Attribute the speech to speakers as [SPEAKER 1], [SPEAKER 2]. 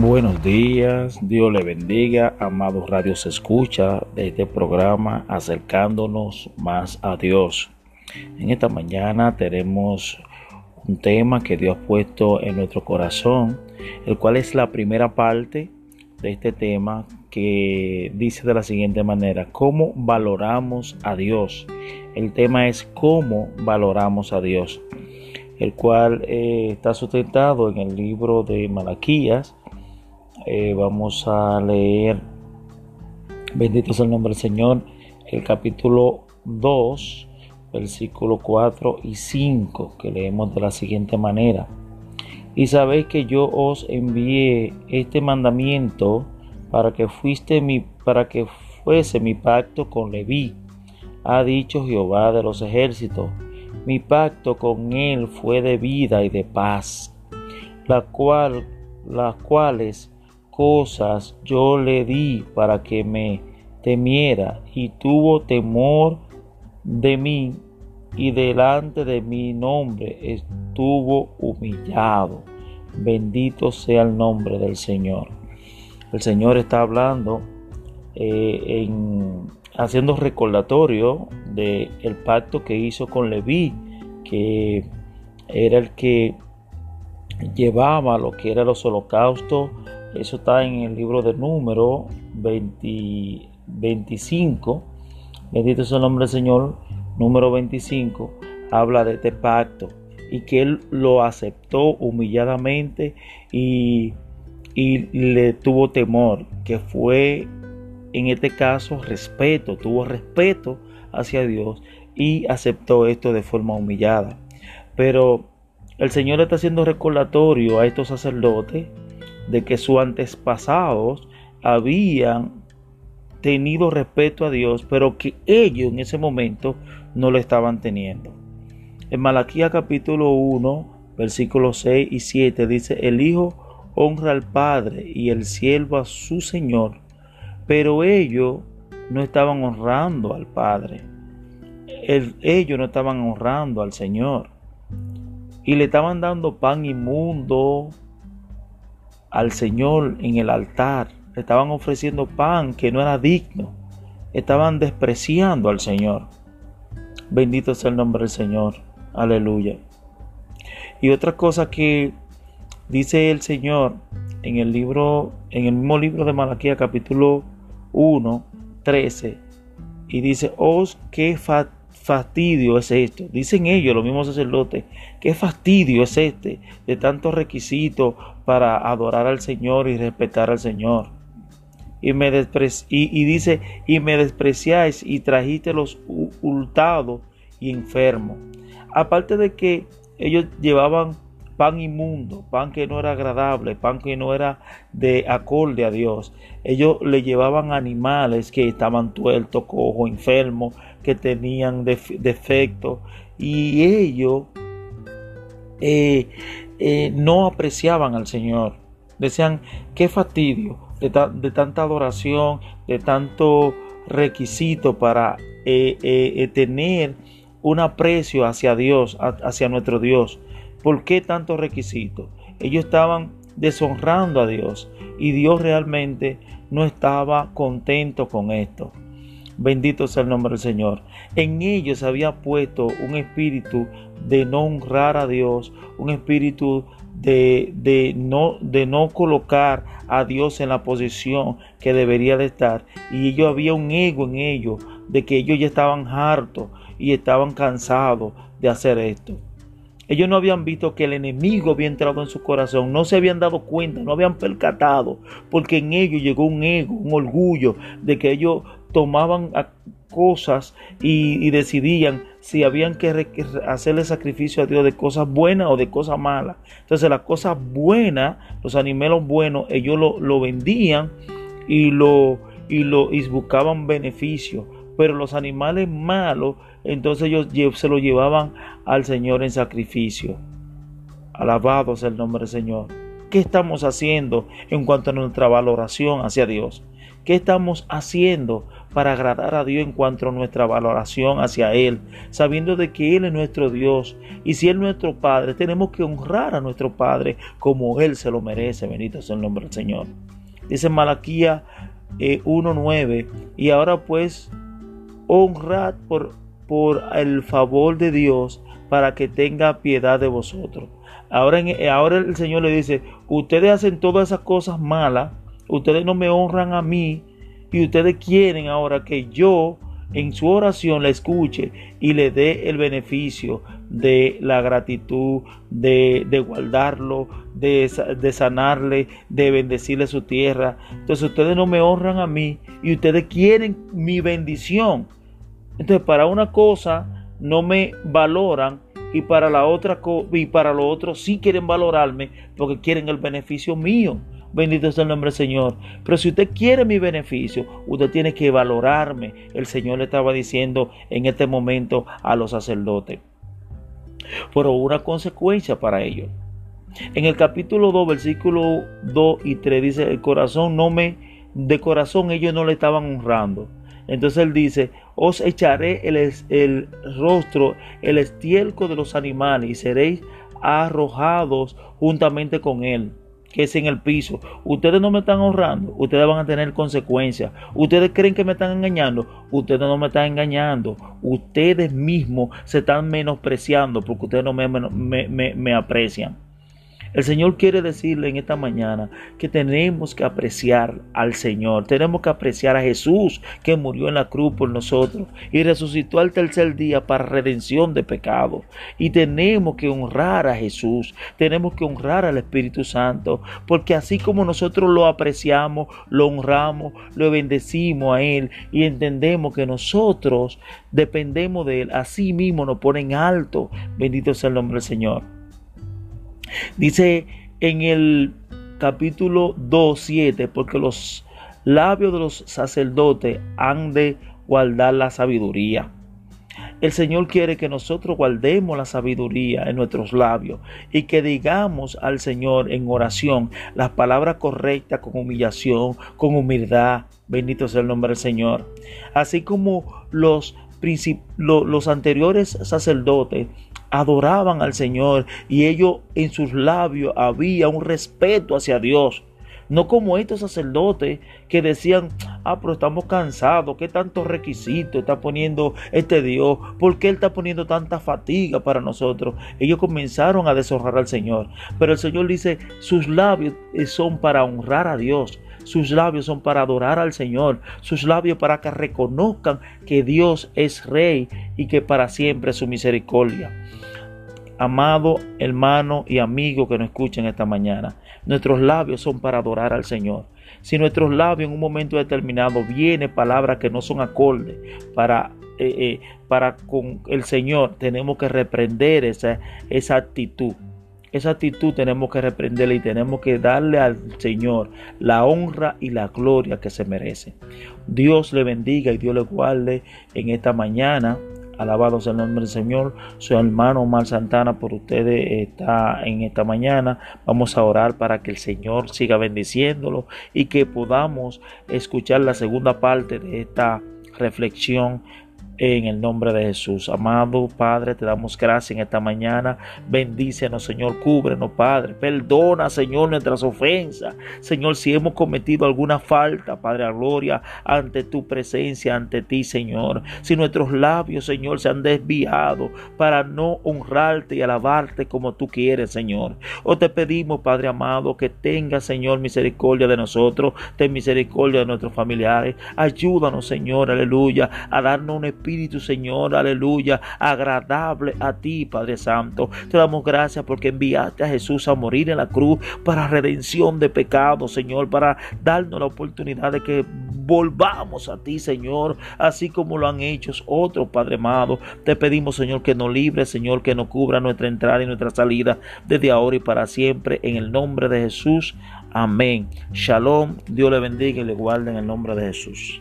[SPEAKER 1] Buenos días, Dios le bendiga, amados radios escucha de este programa acercándonos más a Dios. En esta mañana tenemos un tema que Dios ha puesto en nuestro corazón, el cual es la primera parte de este tema que dice de la siguiente manera, ¿cómo valoramos a Dios? El tema es cómo valoramos a Dios, el cual eh, está sustentado en el libro de Malaquías, eh, vamos a leer, bendito sea el nombre del Señor, el capítulo 2, versículo 4 y 5, que leemos de la siguiente manera. Y sabéis que yo os envié este mandamiento para que fuiste mi, para que fuese mi pacto con Leví, ha dicho Jehová de los ejércitos. Mi pacto con él fue de vida y de paz, la cual, las cuales cosas yo le di para que me temiera y tuvo temor de mí y delante de mi nombre estuvo humillado. Bendito sea el nombre del Señor. El Señor está hablando eh, en haciendo recordatorio del el pacto que hizo con Leví, que era el que llevaba lo que era los holocaustos eso está en el libro de número 25. Bendito sea el nombre del Señor. Número 25 habla de este pacto y que él lo aceptó humilladamente y, y le tuvo temor, que fue en este caso respeto, tuvo respeto hacia Dios y aceptó esto de forma humillada. Pero el Señor está haciendo recordatorio a estos sacerdotes de que sus antepasados habían tenido respeto a Dios, pero que ellos en ese momento no lo estaban teniendo. En Malaquía capítulo 1, versículos 6 y 7 dice, el Hijo honra al Padre y el siervo a su Señor, pero ellos no estaban honrando al Padre. ellos no estaban honrando al Señor. Y le estaban dando pan inmundo, al Señor en el altar. Estaban ofreciendo pan que no era digno. Estaban despreciando al Señor. Bendito sea el nombre del Señor. Aleluya. Y otra cosa que dice el Señor en el libro, en el mismo libro de Malaquía, capítulo 1, 13, y dice, os qué fastidio es esto. Dicen ellos, los mismos sacerdotes, qué fastidio es este de tantos requisitos para adorar al Señor y respetar al Señor. Y, me y, dice, y me despreciáis y trajiste los hurtados y enfermos. Aparte de que ellos llevaban pan inmundo, pan que no era agradable, pan que no era de acorde a Dios. Ellos le llevaban animales que estaban tuertos, cojos, enfermos, que tenían defectos. Y ellos eh, eh, no apreciaban al Señor. Decían, qué fastidio de, tanta adoración, de tanto requisito para eh, tener un aprecio hacia Dios, hacia nuestro Dios. ¿Por qué tanto requisito? Ellos estaban deshonrando a Dios y Dios realmente no estaba contento con esto. Bendito sea el nombre del Señor. En ellos había puesto un espíritu de no honrar a Dios, un espíritu de, de, no, de no colocar a Dios en la posición que debería de estar. Y ellos había un ego en ellos, de que ellos ya estaban hartos y estaban cansados de hacer esto. Ellos no habían visto que el enemigo había entrado en su corazón, no se habían dado cuenta, no habían percatado, porque en ellos llegó un ego, un orgullo de que ellos tomaban cosas y, decidían si habían que hacerle sacrificio a Dios de cosas buenas o de cosas malas. Entonces las cosas buenas, los animales buenos, ellos lo, vendían y lo, y lo buscaban beneficio. Pero los animales malos entonces ellos se lo llevaban al Señor en sacrificio. Alabado sea el nombre del Señor. ¿Qué estamos haciendo en cuanto a nuestra valoración hacia Dios? ¿Qué estamos haciendo para agradar a Dios en cuanto a nuestra valoración hacia Él? Sabiendo de que Él es nuestro Dios y si Él es nuestro Padre, tenemos que honrar a nuestro Padre como Él se lo merece. Bendito sea el nombre del Señor. Dice Malaquía 1.9 eh, y ahora pues honrad por, por el favor de Dios para que tenga piedad de vosotros. Ahora, ahora el Señor le dice, ustedes hacen todas esas cosas malas, ustedes no me honran a mí y ustedes quieren ahora que yo en su oración le escuche y le dé el beneficio de la gratitud, de, de guardarlo, de, de, sanarle, de bendecirle su tierra. Entonces ustedes no me honran a mí y ustedes quieren mi bendición. Entonces para una cosa no me valoran y para la otra y para lo otro sí quieren valorarme porque quieren el beneficio mío. Bendito sea el nombre del Señor. Pero si usted quiere mi beneficio, usted tiene que valorarme. El Señor le estaba diciendo en este momento a los sacerdotes. Pero una consecuencia para ellos. En el capítulo 2, versículo 2 y 3 dice, el corazón no me, de corazón ellos no le estaban honrando entonces él dice, os echaré el, rostro, el estiércol de los animales y seréis arrojados juntamente con él que es en el piso. Ustedes no me están honrando, ustedes van a tener consecuencias. Ustedes creen que me están engañando, ustedes no me están engañando. Ustedes mismos se están menospreciando porque ustedes no me aprecian. El Señor quiere decirle en esta mañana que tenemos que apreciar al Señor, tenemos que apreciar a Jesús que murió en la cruz por nosotros y resucitó al tercer día para redención de pecado. Y tenemos que honrar a Jesús, tenemos que honrar al Espíritu Santo, porque así como nosotros lo apreciamos, lo honramos, lo bendecimos a Él y entendemos que nosotros dependemos de Él, así mismo nos ponen alto. Bendito sea el nombre del Señor. Dice en el capítulo 2, 7, porque los labios de los sacerdotes han de guardar la sabiduría. El Señor quiere que nosotros guardemos la sabiduría en nuestros labios y que digamos al Señor en oración las palabras correctas con humillación, con humildad. Bendito sea el nombre del Señor. Así como los, los anteriores sacerdotes adoraban al Señor y ellos en sus labios había un respeto hacia Dios. No como estos sacerdotes que decían, ah, pero estamos cansados, ¿qué tantos requisitos está poniendo este Dios? ¿Por qué Él está poniendo tanta fatiga para nosotros? Ellos comenzaron a deshonrar al Señor. Pero el Señor dice, sus labios son para honrar a Dios. Sus labios son para adorar al Señor. Sus labios para que reconozcan que Dios es Rey y que para siempre es su misericordia. Amado hermano y amigo que nos escuchen esta mañana, nuestros labios son para adorar al Señor. Si nuestros labios en un momento determinado viene palabras que no son acordes para, eh, eh, para con el Señor, tenemos que reprender esa, esa actitud. Esa actitud tenemos que reprenderla y tenemos que darle al Señor la honra y la gloria que se merece. Dios le bendiga y Dios le guarde en esta mañana. Alabado sea el nombre del Señor. Su hermano Omar Santana por ustedes está en esta mañana. Vamos a orar para que el Señor siga bendiciéndolo y que podamos escuchar la segunda parte de esta reflexión en el nombre de Jesús. Amado Padre, te damos gracias en esta mañana. Bendícenos, Señor. Cúbrenos, Padre. Perdona, Señor, nuestras ofensas. Señor, si hemos cometido alguna falta, Padre, a gloria, ante tu presencia, ante ti, Señor. Si nuestros labios, Señor, se han desviado para no honrarte y alabarte como tú quieres, Señor. O te pedimos, Padre amado, que tenga, Señor, misericordia de nosotros, ten misericordia de nuestros familiares. Ayúdanos, Señor, aleluya, a darnos un espíritu Espíritu, Señor, aleluya, agradable a ti, Padre Santo. Te damos gracias porque enviaste a Jesús a morir en la cruz para redención de pecados, Señor, para darnos la oportunidad de que volvamos a ti, Señor, así como lo han hecho otros, Padre amado. Te pedimos, Señor, que nos libre, Señor, que nos cubra nuestra entrada y nuestra salida desde ahora y para siempre, en el nombre de Jesús. Amén. Shalom. Dios le bendiga y le guarde en el nombre de Jesús.